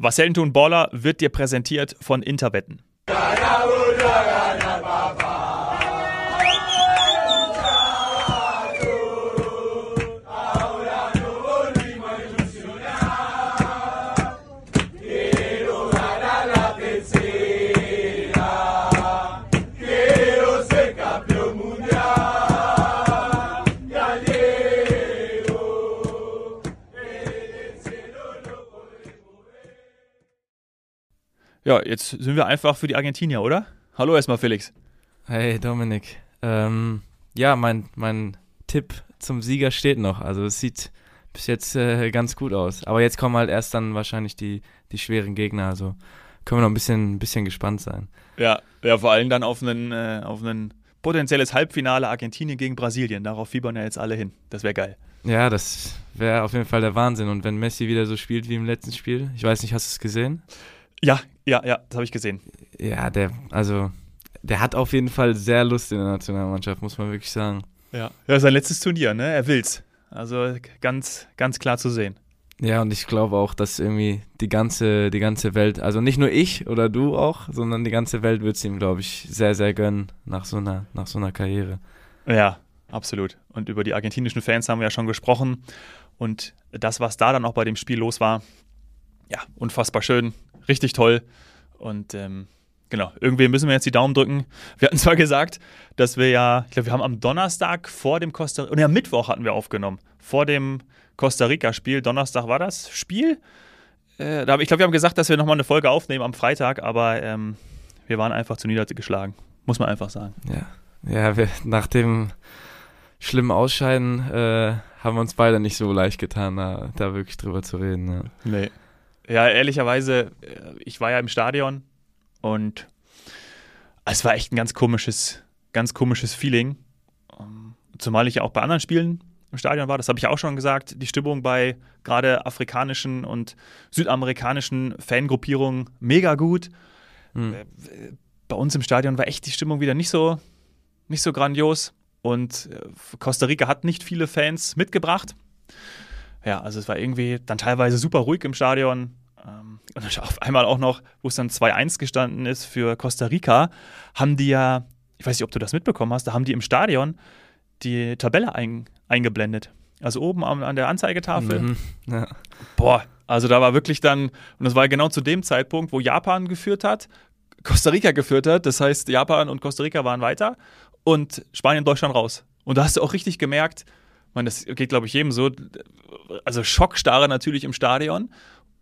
Was Helden tun Baller wird dir präsentiert von Interwetten. Ja, jetzt sind wir einfach für die Argentinier, oder? Hallo erstmal, Felix. Hey, Dominik. Ähm, ja, mein, mein Tipp zum Sieger steht noch. Also es sieht bis jetzt äh, ganz gut aus. Aber jetzt kommen halt erst dann wahrscheinlich die, die schweren Gegner. Also können wir noch ein bisschen, ein bisschen gespannt sein. Ja, ja vor allem dann auf einen, äh, auf einen potenzielles Halbfinale Argentinien gegen Brasilien. Darauf fiebern ja jetzt alle hin. Das wäre geil. Ja, das wäre auf jeden Fall der Wahnsinn. Und wenn Messi wieder so spielt wie im letzten Spiel, ich weiß nicht, hast du es gesehen? Ja, ja, ja, das habe ich gesehen. Ja, der, also, der hat auf jeden Fall sehr Lust in der Nationalmannschaft, muss man wirklich sagen. Ja, ja sein letztes Turnier, ne? Er will's. Also ganz, ganz klar zu sehen. Ja, und ich glaube auch, dass irgendwie die ganze, die ganze Welt, also nicht nur ich oder du auch, sondern die ganze Welt wird es ihm, glaube ich, sehr, sehr gönnen nach so einer, nach so einer Karriere. Ja, absolut. Und über die argentinischen Fans haben wir ja schon gesprochen. Und das, was da dann auch bei dem Spiel los war, ja, unfassbar schön richtig toll. Und ähm, genau, irgendwie müssen wir jetzt die Daumen drücken. Wir hatten zwar gesagt, dass wir ja, ich glaube, wir haben am Donnerstag vor dem Costa Rica, und ja, Mittwoch hatten wir aufgenommen, vor dem Costa Rica-Spiel. Donnerstag war das Spiel. Äh, da, ich glaube, wir haben gesagt, dass wir nochmal eine Folge aufnehmen am Freitag, aber ähm, wir waren einfach zu niedergeschlagen. Muss man einfach sagen. Ja, ja wir, nach dem schlimmen Ausscheiden äh, haben wir uns beide nicht so leicht getan, da, da wirklich drüber zu reden. Ja. Nee. Ja, ehrlicherweise, äh, ich war ja im Stadion und es war echt ein ganz komisches, ganz komisches Feeling. Ähm, zumal ich ja auch bei anderen Spielen im Stadion war, das habe ich auch schon gesagt, die Stimmung bei gerade afrikanischen und südamerikanischen Fangruppierungen mega gut. Mhm. Bei uns im Stadion war echt die Stimmung wieder nicht so, nicht so grandios. Und äh, Costa Rica hat nicht viele Fans mitgebracht. Ja, also es war irgendwie dann teilweise super ruhig im Stadion. Ähm, und auf einmal auch noch, wo es dann 2-1 gestanden ist für Costa Rica, haben die ja, ich weiß nicht, ob du das mitbekommen hast, da haben die im Stadion die Tabelle ein, eingeblendet. Also oben an, an der Anzeigetafel. Mhm, ja. Boah, also da war wirklich dann, und das war genau zu dem Zeitpunkt, wo Japan geführt hat, Costa Rica geführt hat. Das heißt, Japan und Costa Rica waren weiter und Spanien und Deutschland raus. Und da hast du auch richtig gemerkt, man, das geht, glaube ich, jedem so, also Schockstarre natürlich im Stadion,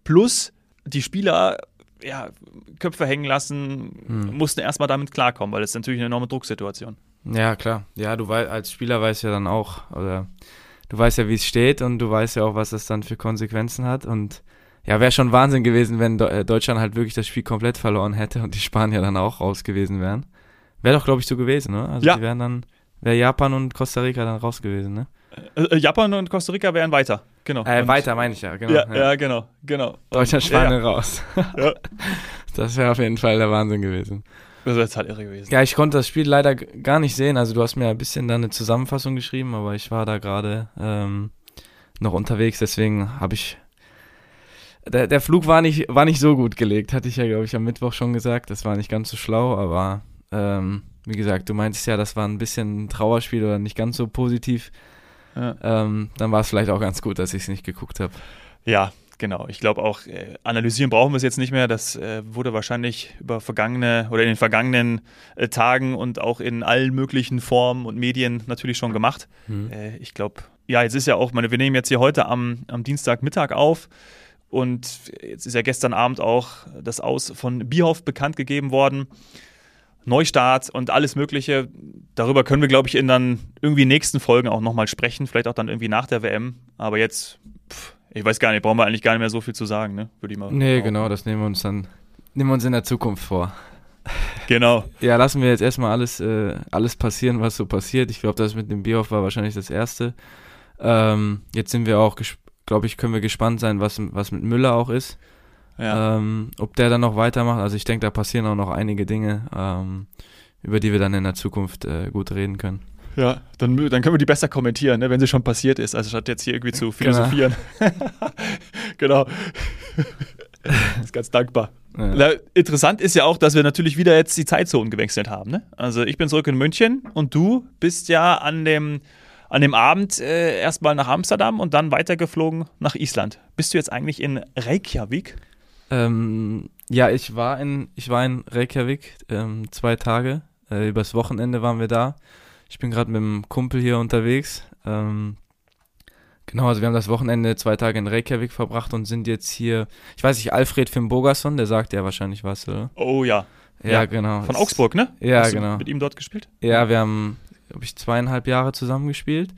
plus die Spieler ja, Köpfe hängen lassen, hm. mussten erstmal damit klarkommen, weil das ist natürlich eine enorme Drucksituation. Ja, klar. Ja, du weißt, als Spieler weißt ja dann auch, oder du weißt ja, wie es steht und du weißt ja auch, was das dann für Konsequenzen hat. Und ja, wäre schon Wahnsinn gewesen, wenn äh, Deutschland halt wirklich das Spiel komplett verloren hätte und die Spanier dann auch raus gewesen wären. Wäre doch, glaube ich, so gewesen, ne? Also ja. die wären dann, wäre Japan und Costa Rica dann raus gewesen, ne? Äh, äh, Japan und Costa Rica wären weiter. Genau. Äh, weiter meine ich ja, genau. Ja, ja. ja genau, genau. Deutschland, Spanien ja. raus. Das wäre auf jeden Fall der Wahnsinn gewesen. Das wäre halt irre gewesen. Ja, ich konnte das Spiel leider gar nicht sehen. Also du hast mir ein bisschen da eine Zusammenfassung geschrieben, aber ich war da gerade ähm, noch unterwegs, deswegen habe ich der, der Flug war nicht, war nicht so gut gelegt, hatte ich ja, glaube ich, am Mittwoch schon gesagt. Das war nicht ganz so schlau, aber ähm, wie gesagt, du meintest ja, das war ein bisschen ein Trauerspiel oder nicht ganz so positiv. Ja. Ähm, dann war es vielleicht auch ganz gut, dass ich es nicht geguckt habe. Ja, genau. Ich glaube auch, äh, analysieren brauchen wir es jetzt nicht mehr. Das äh, wurde wahrscheinlich über vergangene oder in den vergangenen äh, Tagen und auch in allen möglichen Formen und Medien natürlich schon gemacht. Mhm. Äh, ich glaube, ja, jetzt ist ja auch, meine, wir nehmen jetzt hier heute am, am Dienstagmittag auf. Und jetzt ist ja gestern Abend auch das Aus von Bierhoff bekannt gegeben worden. Neustart und alles Mögliche. Darüber können wir, glaube ich, in dann irgendwie nächsten Folgen auch nochmal sprechen. Vielleicht auch dann irgendwie nach der WM. Aber jetzt, pff, ich weiß gar nicht, brauchen wir eigentlich gar nicht mehr so viel zu sagen, ne? Würde ich mal. Nee, genau, das nehmen wir uns dann, nehmen wir uns in der Zukunft vor. Genau. ja, lassen wir jetzt erstmal alles, äh, alles passieren, was so passiert. Ich glaube, das mit dem Bierhoff war wahrscheinlich das Erste. Ähm, jetzt sind wir auch, glaube ich, können wir gespannt sein, was, was mit Müller auch ist. Ja. Ähm, ob der dann noch weitermacht, also ich denke, da passieren auch noch einige Dinge, ähm, über die wir dann in der Zukunft äh, gut reden können. Ja, dann, dann können wir die besser kommentieren, ne, wenn sie schon passiert ist, also statt jetzt hier irgendwie zu genau. philosophieren. Genau. genau. ist ganz dankbar. Ja. Interessant ist ja auch, dass wir natürlich wieder jetzt die Zeitzonen gewechselt haben. Ne? Also ich bin zurück in München und du bist ja an dem, an dem Abend äh, erstmal nach Amsterdam und dann weitergeflogen nach Island. Bist du jetzt eigentlich in Reykjavik? Ähm, ja, ich war in, ich war in Reykjavik ähm, zwei Tage. Äh, übers Wochenende waren wir da. Ich bin gerade mit einem Kumpel hier unterwegs. Ähm, genau, also wir haben das Wochenende zwei Tage in Reykjavik verbracht und sind jetzt hier. Ich weiß nicht, Alfred Fimbogason, der sagt ja wahrscheinlich was, oder? Oh ja. Ja, ja genau. Von Augsburg, ne? Ja, Hast genau. mit ihm dort gespielt? Ja, wir haben, glaube ich, zweieinhalb Jahre zusammen gespielt.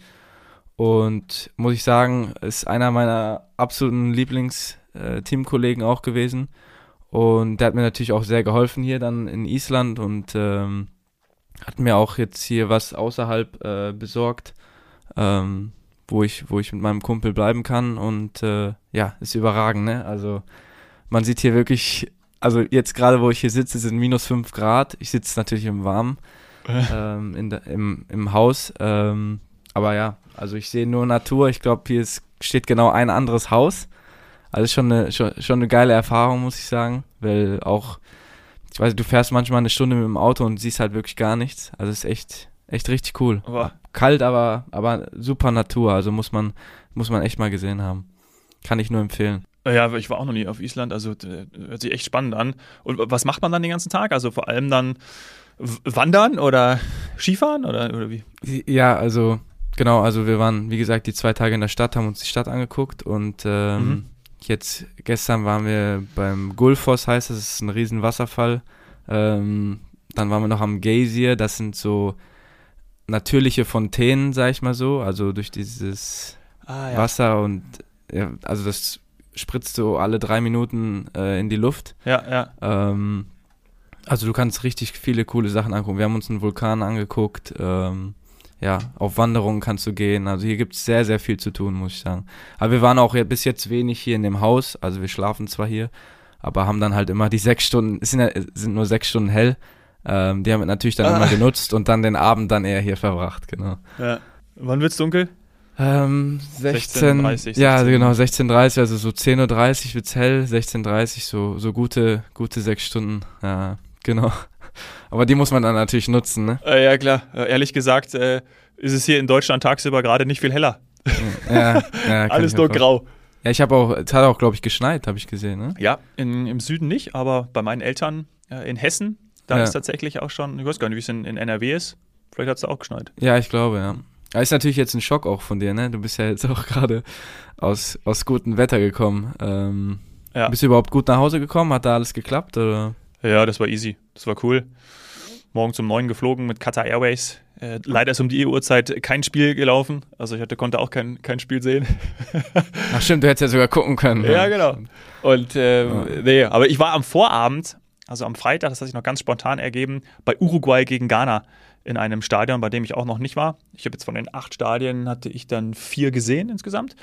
Und muss ich sagen, ist einer meiner absoluten Lieblings-Teamkollegen äh, auch gewesen. Und der hat mir natürlich auch sehr geholfen hier dann in Island und ähm, hat mir auch jetzt hier was außerhalb äh, besorgt, ähm, wo ich, wo ich mit meinem Kumpel bleiben kann und äh, ja, ist überragend, ne? Also man sieht hier wirklich, also jetzt gerade wo ich hier sitze, sind minus fünf Grad. Ich sitze natürlich im Warmen ähm, in der, im, im Haus. Ähm, aber ja, also ich sehe nur Natur. Ich glaube, hier ist, steht genau ein anderes Haus. Also schon eine, schon, schon eine geile Erfahrung, muss ich sagen, weil auch ich weiß, du fährst manchmal eine Stunde mit dem Auto und siehst halt wirklich gar nichts. Also ist echt, echt richtig cool. Aber Kalt, aber, aber super Natur. Also muss man, muss man echt mal gesehen haben. Kann ich nur empfehlen. Ja, ich war auch noch nie auf Island, also hört sich echt spannend an. Und was macht man dann den ganzen Tag? Also vor allem dann wandern oder Skifahren oder, oder wie? Ja, also genau, also wir waren, wie gesagt, die zwei Tage in der Stadt, haben uns die Stadt angeguckt und ähm, mhm Jetzt, gestern waren wir beim Gulfoss, heißt das, ist ein riesen Wasserfall. Ähm, dann waren wir noch am Geysir, das sind so natürliche Fontänen, sag ich mal so, also durch dieses ah, ja. Wasser und ja, also das spritzt so alle drei Minuten äh, in die Luft. Ja, ja. Ähm, also du kannst richtig viele coole Sachen angucken. Wir haben uns einen Vulkan angeguckt. Ähm, ja, auf Wanderungen kannst du gehen. Also hier gibt es sehr, sehr viel zu tun, muss ich sagen. Aber wir waren auch bis jetzt wenig hier in dem Haus. Also wir schlafen zwar hier, aber haben dann halt immer die sechs Stunden, es sind, ja, sind nur sechs Stunden hell. Ähm, die haben wir natürlich dann ah. immer genutzt und dann den Abend dann eher hier verbracht, genau. Ja. Wann wird's dunkel? Ähm, 16, 16 ja genau, 16.30 also so 10.30 Uhr wird's hell, 16.30 so, so gute, gute sechs Stunden, ja, genau. Aber die muss man dann natürlich nutzen, ne? Äh, ja, klar. Äh, ehrlich gesagt äh, ist es hier in Deutschland tagsüber gerade nicht viel heller. Ja, ja Alles nur grau. Ja, ich habe auch, es hat auch, glaube ich, geschneit, habe ich gesehen, ne? Ja, in, im Süden nicht, aber bei meinen Eltern äh, in Hessen, da ja. ist tatsächlich auch schon, ich weiß gar nicht, wie es in, in NRW ist. Vielleicht hat es auch geschneit. Ja, ich glaube, ja. Aber ist natürlich jetzt ein Schock auch von dir, ne? Du bist ja jetzt auch gerade aus, aus gutem Wetter gekommen. Ähm, ja. Bist du überhaupt gut nach Hause gekommen? Hat da alles geklappt? Oder? Ja, das war easy. Das war cool. Morgens um neun geflogen mit Qatar Airways. Äh, leider ist um die Uhrzeit kein Spiel gelaufen. Also ich hatte, konnte auch kein, kein Spiel sehen. Ach stimmt, du hättest ja sogar gucken können. Ja, ja. genau. Und ähm, ja. nee, aber ich war am Vorabend, also am Freitag, das hat sich noch ganz spontan ergeben, bei Uruguay gegen Ghana in einem Stadion, bei dem ich auch noch nicht war. Ich habe jetzt von den acht Stadien hatte ich dann vier gesehen insgesamt.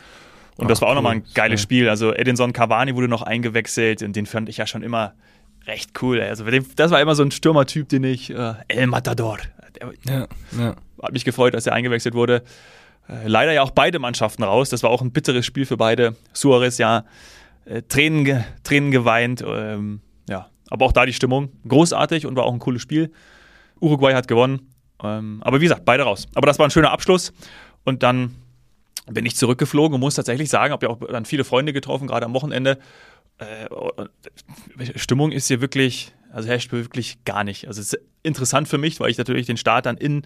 Und Ach, das war auch cool. nochmal ein geiles Spiel. Also Edinson Cavani wurde noch eingewechselt und den fand ich ja schon immer recht cool. Also das war immer so ein Stürmertyp, den ich, äh, El Matador. Der, ja. Hat mich gefreut, dass er eingewechselt wurde. Äh, leider ja auch beide Mannschaften raus. Das war auch ein bitteres Spiel für beide. Suarez ja äh, Tränen, Tränen geweint. Ähm, ja, aber auch da die Stimmung großartig und war auch ein cooles Spiel. Uruguay hat gewonnen. Ähm, aber wie gesagt, beide raus. Aber das war ein schöner Abschluss. Und dann bin ich zurückgeflogen und muss tatsächlich sagen, habe ja auch dann viele Freunde getroffen, gerade am Wochenende äh, Stimmung ist hier wirklich, also herrscht wirklich gar nicht. Also es ist interessant für mich, weil ich natürlich den Start dann in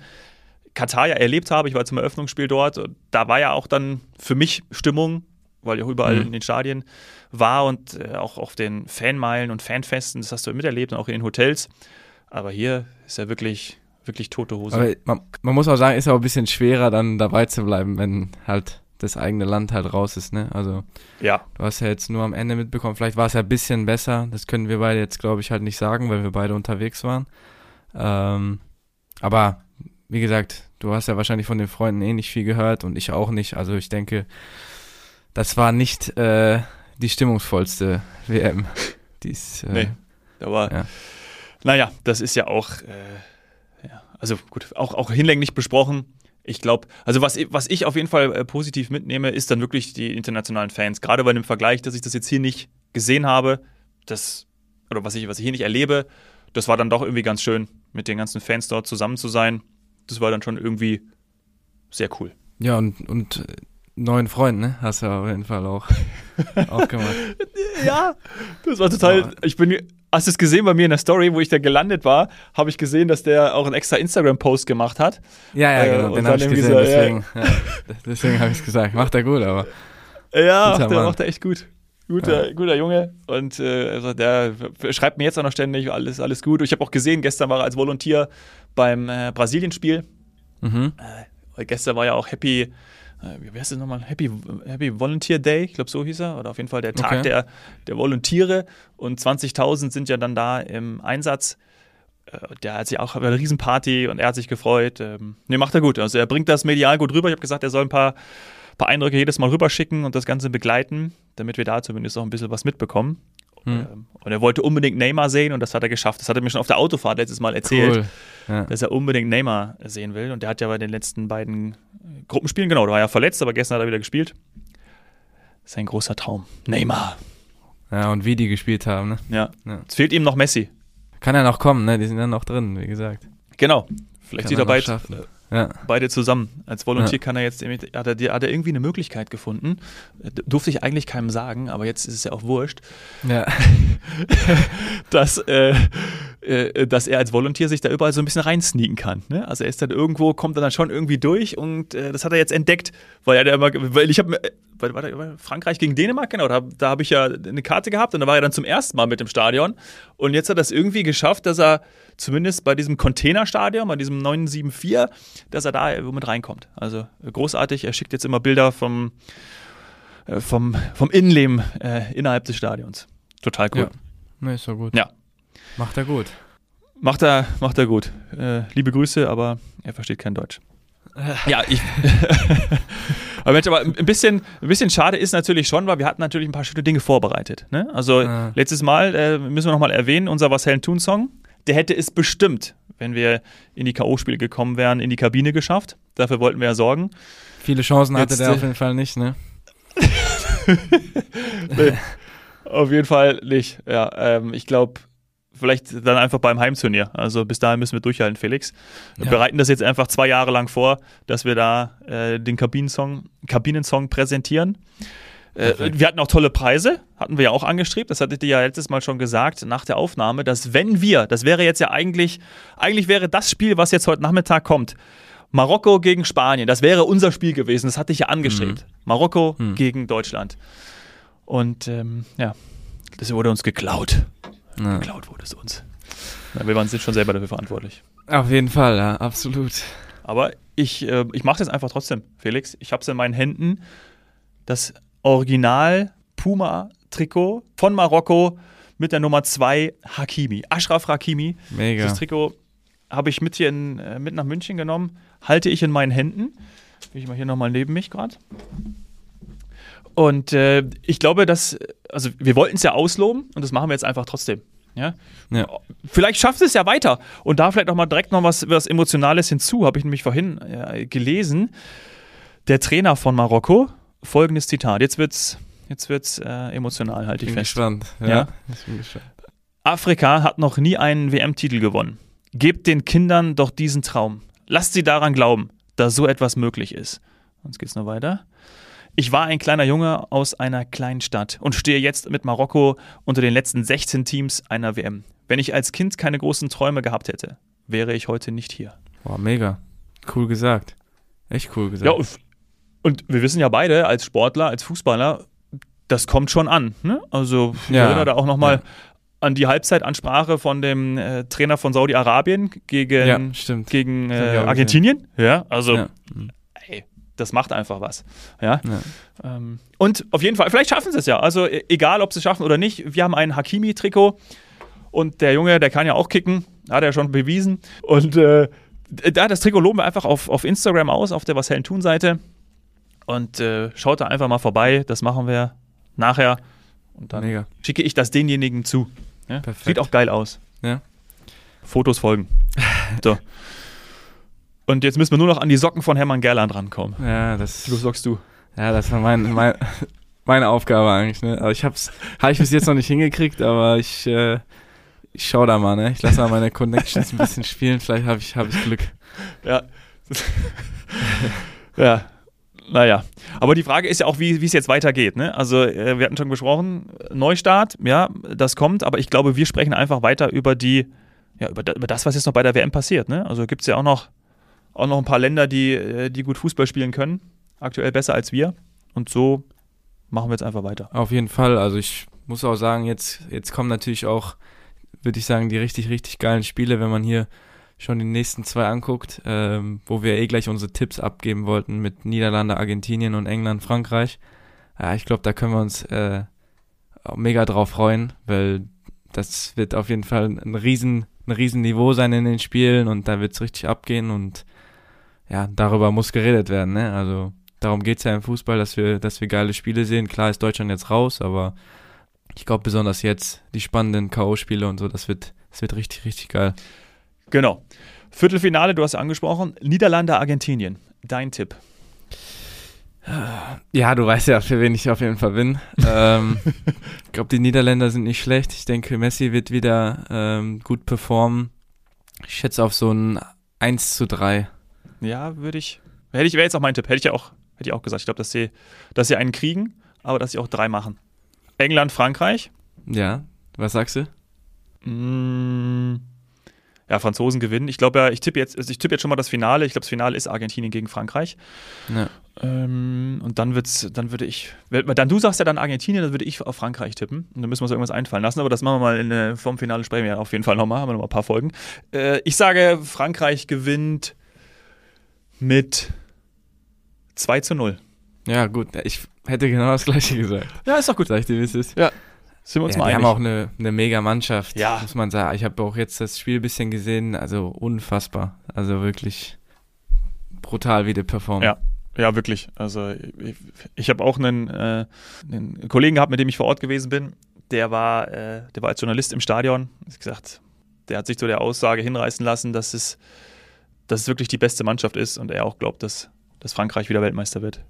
Katar ja erlebt habe. Ich war zum Eröffnungsspiel dort. Und da war ja auch dann für mich Stimmung, weil ich auch überall mhm. in den Stadien war und äh, auch auf den Fanmeilen und Fanfesten, das hast du miterlebt und auch in den Hotels. Aber hier ist ja wirklich, wirklich tote Hose. Man, man, muss auch sagen, ist auch ein bisschen schwerer, dann dabei zu bleiben, wenn halt das eigene Land halt raus ist, ne? Also ja. du hast ja jetzt nur am Ende mitbekommen, vielleicht war es ja ein bisschen besser, das können wir beide jetzt, glaube ich, halt nicht sagen, weil wir beide unterwegs waren. Ähm, aber wie gesagt, du hast ja wahrscheinlich von den Freunden eh nicht viel gehört und ich auch nicht. Also ich denke, das war nicht äh, die stimmungsvollste WM. Dies, äh, nee, aber ja. naja, das ist ja auch, äh, ja, also gut, auch, auch hinlänglich besprochen ich glaube, also was, was ich auf jeden Fall äh, positiv mitnehme, ist dann wirklich die internationalen Fans. Gerade bei dem Vergleich, dass ich das jetzt hier nicht gesehen habe, das, oder was ich, was ich hier nicht erlebe, das war dann doch irgendwie ganz schön, mit den ganzen Fans dort zusammen zu sein. Das war dann schon irgendwie sehr cool. Ja, und, und äh, neuen Freund, ne? Hast du auf jeden Fall auch, auch gemacht. Ja, das war total. Ja. Ich bin. Hast du es gesehen bei mir in der Story, wo ich da gelandet war, habe ich gesehen, dass der auch einen extra Instagram-Post gemacht hat. Ja, ja, Äh, genau, und den habe ich gesehen, ja. deswegen, ja. deswegen habe ich es gesagt. Macht er gut, aber Ja, der Mann. macht er echt gut. Guter, guter Junge. Und äh, also der schreibt mir jetzt auch noch ständig, alles, alles gut. Und ich habe auch gesehen, gestern war er als Volontier beim äh, Brasilien-Spiel. mhm. Weil gestern war ja auch Happy, äh, wie heißt das nochmal? Happy, Happy Volunteer Day, ich glaube so hieß er. Oder auf jeden Fall der Tag Okay. der, der Volontiere. Und 20.000 sind ja dann da im Einsatz. Äh, Der hat sich auch eine Riesenparty und er hat sich gefreut. Ne, macht er gut. Also er bringt das medial gut rüber. Ich habe gesagt, er soll ein paar, paar Eindrücke jedes Mal rüberschicken und das Ganze begleiten, damit wir da zumindest auch ein bisschen was mitbekommen. Hm. Ähm, Und er wollte unbedingt Neymar sehen und das hat er geschafft. Das hat er mir schon auf der Autofahrt letztes Mal erzählt Cool. Ja. dass er unbedingt Neymar sehen will. Und der hat ja bei den letzten beiden äh, Gruppenspielen, genau, der war ja verletzt, aber gestern hat er wieder gespielt. Sein großer Traum. Neymar. ja, und wie die gespielt haben, ne? Ja. Ja. Es fehlt ihm noch Messi. Kann ja noch kommen, ne? Die sind ja noch drin, wie gesagt. Genau. Vielleicht Kann sieht er er beid, schaffen. Ja. beide zusammen. Als Volontier Ja. kann er jetzt, hat er, hat er irgendwie eine Möglichkeit gefunden. Durfte ich eigentlich keinem sagen, aber jetzt ist es ja auch wurscht, Ja. dass, äh, äh, dass er als Volontier sich da überall so ein bisschen reinsneaken kann. Ne? Also er ist dann irgendwo, kommt dann schon irgendwie durch und äh, das hat er jetzt entdeckt, weil er da immer, weil ich habe, war Frankreich gegen Dänemark, genau, da, da habe ich ja eine Karte gehabt und da war er dann zum ersten Mal mit im Stadion und jetzt hat er es irgendwie geschafft, dass er zumindest bei diesem Containerstadion, bei diesem 974, dass er da mit reinkommt. Also äh, großartig, er schickt jetzt immer Bilder vom, äh, vom, vom Innenleben äh, innerhalb des Stadions. Total cool. Ja. Ne, ist doch gut. Ja. Macht er gut. Macht er, macht er gut. Äh, liebe Grüße, aber er versteht kein Deutsch. ja, ich. aber Mensch, aber ein bisschen, ein bisschen schade ist natürlich schon, weil wir hatten natürlich ein paar schöne Dinge vorbereitet. Ne? Also Ah. letztes Mal äh, müssen wir nochmal erwähnen, unser Was Helen Tun Song, der hätte es bestimmt, wenn wir in die K.O.-Spiele gekommen wären, in die Kabine geschafft. Dafür wollten wir ja sorgen. Viele Chancen hatte Jetzt, der äh, auf jeden Fall nicht, ne? Nee, auf jeden Fall nicht. Ja, ähm, ich glaube, vielleicht dann einfach beim Heimturnier. Also bis dahin müssen wir durchhalten, Felix. Wir Ja. bereiten das jetzt einfach zwei Jahre lang vor, dass wir da äh, den Kabinensong, Kabinensong präsentieren. Äh, wir hatten auch tolle Preise, hatten wir ja auch angestrebt. Das hatte ich dir ja letztes Mal schon gesagt nach der Aufnahme, dass wenn wir, das wäre jetzt ja eigentlich, eigentlich wäre das Spiel, was jetzt heute Nachmittag kommt, Marokko gegen Spanien, das wäre unser Spiel gewesen. Das hatte ich ja angestrebt. Marokko Mhm. gegen Deutschland. Und ähm, ja, das wurde uns geklaut. Ja. Geklaut wurde es uns. Ja, wir waren sind schon selber dafür verantwortlich. Auf jeden Fall, ja, absolut. Aber ich, äh, ich mache das einfach trotzdem, Felix. Ich habe es in meinen Händen. Das Original Puma-Trikot von Marokko mit der Nummer 2 Hakimi. Ashraf Hakimi. Mega. Das Trikot habe ich mit hier in, äh, mit nach München genommen. Halte ich in meinen Händen. Will ich mal hier nochmal neben mich gerade. Und äh, ich glaube, dass, also wir wollten es ja ausloben und das machen wir jetzt einfach trotzdem. Ja? Ja. Vielleicht schafft es ja weiter. Und da vielleicht noch mal direkt noch was, was Emotionales hinzu, habe ich nämlich vorhin äh, gelesen. Der Trainer von Marokko, folgendes Zitat. Jetzt wird's, jetzt wird's äh, emotional, halte ich Bin fest. gespannt. Ja. Ja. Ich bin gespannt. Afrika hat noch nie einen WM-Titel gewonnen. Gebt den Kindern doch diesen Traum. Lasst sie daran glauben, dass so etwas möglich ist. Und jetzt geht's noch weiter. Ich war ein kleiner Junge aus einer kleinen Stadt und stehe jetzt mit Marokko unter den letzten 16 Teams einer WM. Wenn ich als Kind keine großen Träume gehabt hätte, wäre ich heute nicht hier. Boah, mega. Cool gesagt. Echt cool gesagt. Ja, und, wir wissen ja beide als Sportler, als Fußballer, das kommt schon an. Ne? Also ich Ja. erinnere da auch nochmal Ja. an die Halbzeitansprache von dem äh, Trainer von Saudi-Arabien gegen, ja, gegen äh, Argentinien. Ja, also. Mhm. Das macht einfach was. Ja? Ja. Ähm, und auf jeden Fall, vielleicht schaffen sie es ja. Also e- egal, ob sie es schaffen oder nicht, wir haben ein Hakimi-Trikot und der Junge, der kann ja auch kicken, hat er schon bewiesen. Und äh, da das Trikot loben wir einfach auf, auf Instagram aus, auf der Was Hellen tun Seite. Und äh, schaut da einfach mal vorbei, das machen wir nachher. Und dann Mega. schicke ich das denjenigen zu. Ja? Sieht auch geil aus. Ja. Fotos folgen. so. Und jetzt müssen wir nur noch an die Socken von Hermann Gerland rankommen. Ja, das, Was sagst du? ja, das war mein, mein, meine Aufgabe eigentlich. Ne? Aber ich hab's, habe ich bis jetzt noch nicht hingekriegt, aber ich, äh, ich schau da mal. Ne? Ich lasse mal meine Connections ein bisschen spielen. Vielleicht habe ich, hab ich Glück. Ja. ja. Naja, aber die Frage ist ja auch, wie es jetzt weitergeht. Ne? Also, äh, wir hatten schon besprochen, Neustart, ja, das kommt, aber ich glaube, wir sprechen einfach weiter über die, ja, über, über das, was jetzt noch bei der WM passiert. Ne? Also gibt es ja auch noch, auch noch ein paar Länder, die, äh, die gut Fußball spielen können, aktuell besser als wir. Und so machen wir jetzt einfach weiter. Auf jeden Fall. Also ich muss auch sagen, jetzt, jetzt kommen natürlich auch, würde ich sagen, die richtig, richtig geilen Spiele, wenn man hier schon die nächsten zwei anguckt, ähm, wo wir eh gleich unsere Tipps abgeben wollten mit Niederlande, Argentinien und England, Frankreich. Ja, ich glaube, da können wir uns äh, mega drauf freuen, weil das wird auf jeden Fall ein riesen, ein riesen sein in den Spielen und da wird es richtig abgehen und ja, darüber muss geredet werden, ne? Also darum geht's ja im Fußball, dass wir, dass wir geile Spiele sehen. Klar ist Deutschland jetzt raus, aber ich glaube besonders jetzt die spannenden K.O.-Spiele und so, das wird, das wird richtig, richtig geil. Genau. Viertelfinale, du hast angesprochen, Niederlande, Argentinien. Dein Tipp. Ja, du weißt ja, für wen ich auf jeden Fall bin. ähm, ich glaube, die Niederländer sind nicht schlecht. Ich denke, Messi wird wieder ähm, gut performen. Ich schätze auf so ein 1 zu 3. Ja, würde ich. Hätte ich, wäre jetzt auch mein Tipp. Hätte ich ja auch, hätte ich auch gesagt. Ich glaube, dass sie, dass sie einen kriegen, aber dass sie auch drei machen. England, Frankreich. Ja, was sagst du? Mmh ja, Franzosen gewinnen. Ich glaube ja, ich tippe jetzt, also ich tippe jetzt schon mal das Finale. Ich glaube, das Finale ist Argentinien gegen Frankreich. Ja. Ähm, und dann wird's, dann würde ich, dann du sagst ja dann Argentinien, dann würde ich auf Frankreich tippen. Und dann müssen wir uns irgendwas einfallen lassen. Aber das machen wir mal in, äh, vom Finale sprechen wir ja auf jeden Fall nochmal. Haben wir noch mal ein paar Folgen. Äh, ich sage, Frankreich gewinnt mit 2 zu 0. Ja, gut. Ich hätte genau das gleiche gesagt. Ja, ist doch gut. Sag ich dir, wie es ist. Ja. Sind wir uns ja, mal die einig. haben auch eine, eine mega Mannschaft, ja. muss man sagen. Ich habe auch jetzt das Spiel ein bisschen gesehen, also unfassbar. Also wirklich brutal, wie die performen. Ja, ja, wirklich. Also ich, ich habe auch einen, äh, einen, Kollegen gehabt, mit dem ich vor Ort gewesen bin. Der war, äh, der war als Journalist im Stadion. Ich gesagt, der hat sich zu der Aussage hinreißen lassen, dass es, dass es wirklich die beste Mannschaft ist und er auch glaubt, dass, dass Frankreich wieder Weltmeister wird.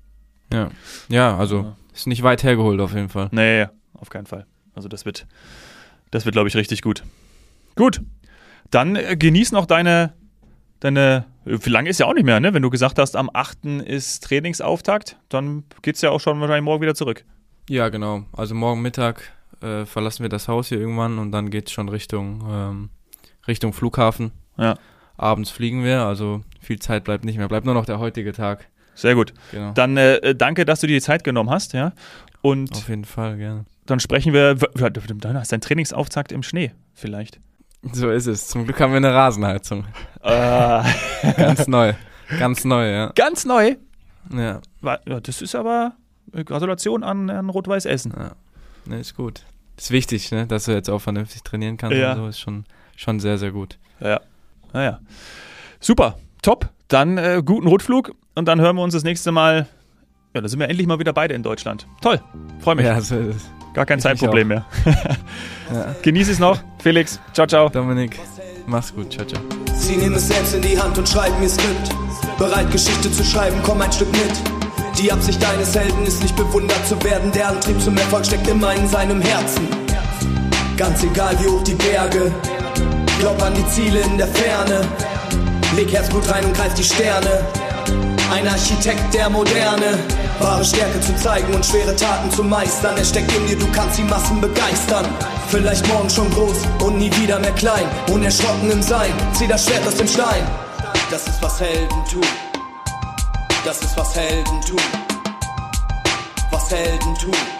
Ja, ja, also ja. ist nicht weit hergeholt auf jeden Fall. Nee, auf keinen Fall. Also das wird, das wird, glaube ich, richtig gut. Gut, dann äh, genieß noch deine, deine, wie lange ist ja auch nicht mehr, ne? Wenn du gesagt hast, am 8. ist Trainingsauftakt, dann geht es ja auch schon wahrscheinlich morgen wieder zurück. Ja, genau. Also morgen Mittag äh, verlassen wir das Haus hier irgendwann und dann geht es schon Richtung, ähm, Richtung Flughafen. Ja. Abends fliegen wir, also viel Zeit bleibt nicht mehr. Bleibt nur noch der heutige Tag. Sehr gut. Genau. Dann äh, danke, dass du dir die Zeit genommen hast, ja. Und Auf jeden Fall, gerne. Dann sprechen wir, dann hast du einen Trainingsauftakt im Schnee vielleicht. So ist es. Zum Glück haben wir eine Rasenheizung. Äh. Ganz neu. Ganz neu, ja. Ganz neu? Ja. Das ist aber äh, Gratulation an, an Rot-Weiß Essen. Ja. Ne, ist gut. Ist wichtig, ne, dass du jetzt auch vernünftig trainieren kannst ja. und so. Ist schon, schon sehr, sehr gut. Ja. Naja. Super. Top. Dann äh, guten Rotflug und dann hören wir uns das nächste Mal. Ja, da sind wir endlich mal wieder beide in Deutschland. Toll. Freue mich. Ja, so ist es. Gar kein Zeitproblem mehr. ja. Genieß es noch. Felix, ciao, ciao. Dominik, mach's gut. Ciao, ciao. Sie nehmen es selbst in die Hand und schreiben ihr Skript. Bereit, Geschichte zu schreiben, komm ein Stück mit. Die Absicht deines Helden ist nicht bewundert zu werden. Der Antrieb zum Erfolg steckt immer in seinem Herzen. Ganz egal wie hoch die Berge. Glaub an die Ziele in der Ferne. Leg Herzblut rein und greif die Sterne. Ein Architekt der Moderne. Wahre Stärke zu zeigen und schwere Taten zu meistern. Er steckt in dir, du kannst die Massen begeistern. Vielleicht morgen schon groß und nie wieder mehr klein. Unerschrocken im Sein, zieh das Schwert aus dem Stein. Das ist was Helden tun. Das ist was Helden tun. Was Helden tun.